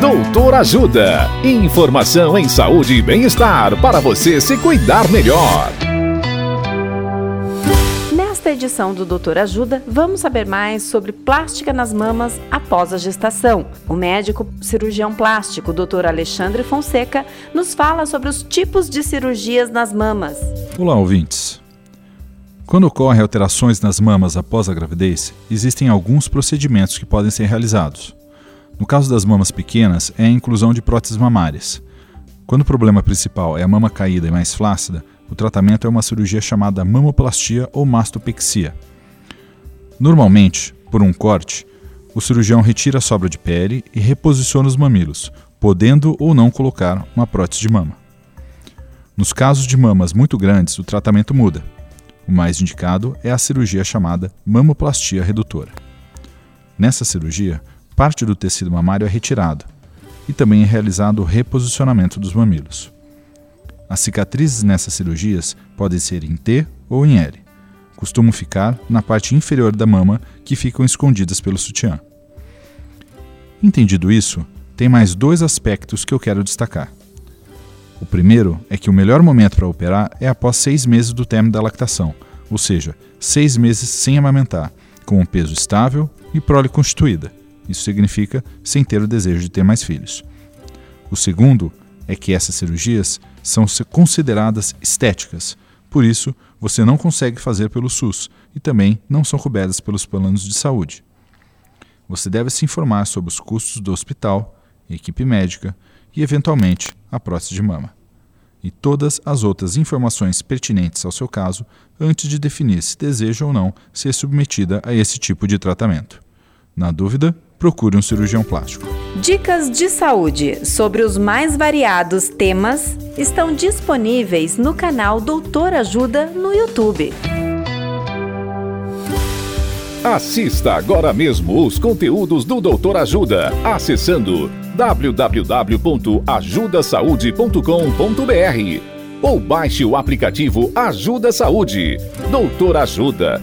Doutor Ajuda. Informação em saúde e bem-estar para você se cuidar melhor. Nesta edição do Doutor Ajuda, vamos saber mais sobre plástica nas mamas após a gestação. O médico cirurgião plástico, Dr. Alexandre Fonseca, nos fala sobre os tipos de cirurgias nas mamas. Olá, ouvintes. Quando ocorrem alterações nas mamas após a gravidez, existem alguns procedimentos que podem ser realizados. No caso das mamas pequenas, é a inclusão de próteses mamárias. Quando o problema principal é a mama caída e mais flácida, o tratamento é uma cirurgia chamada mamoplastia ou mastopexia. Normalmente, por um corte, o cirurgião retira a sobra de pele e reposiciona os mamilos, podendo ou não colocar uma prótese de mama. Nos casos de mamas muito grandes, o tratamento muda. O mais indicado é a cirurgia chamada mamoplastia redutora. Nessa cirurgia, parte do tecido mamário é retirado e também é realizado o reposicionamento dos mamilos. As cicatrizes nessas cirurgias podem ser em T ou em L. Costumam ficar na parte inferior da mama que ficam escondidas pelo sutiã. Entendido isso, tem mais dois aspectos que eu quero destacar. O primeiro é que o melhor momento para operar é após seis meses do término da lactação, ou seja, seis meses sem amamentar, com um peso estável e prole constituída. Isso significa sem ter o desejo de ter mais filhos. O segundo é que essas cirurgias são consideradas estéticas, por isso você não consegue fazer pelo SUS e também não são cobertas pelos planos de saúde. Você deve se informar sobre os custos do hospital, equipe médica e, eventualmente, a prótese de mama. E todas as outras informações pertinentes ao seu caso antes de definir se deseja ou não ser submetida a esse tipo de tratamento. Na dúvida, procure um cirurgião plástico. Dicas de saúde sobre os mais variados temas estão disponíveis no canal Doutor Ajuda no YouTube. Assista agora mesmo os conteúdos do Doutor Ajuda acessando www.ajudasaude.com.br ou baixe o aplicativo Ajuda Saúde. Doutor Ajuda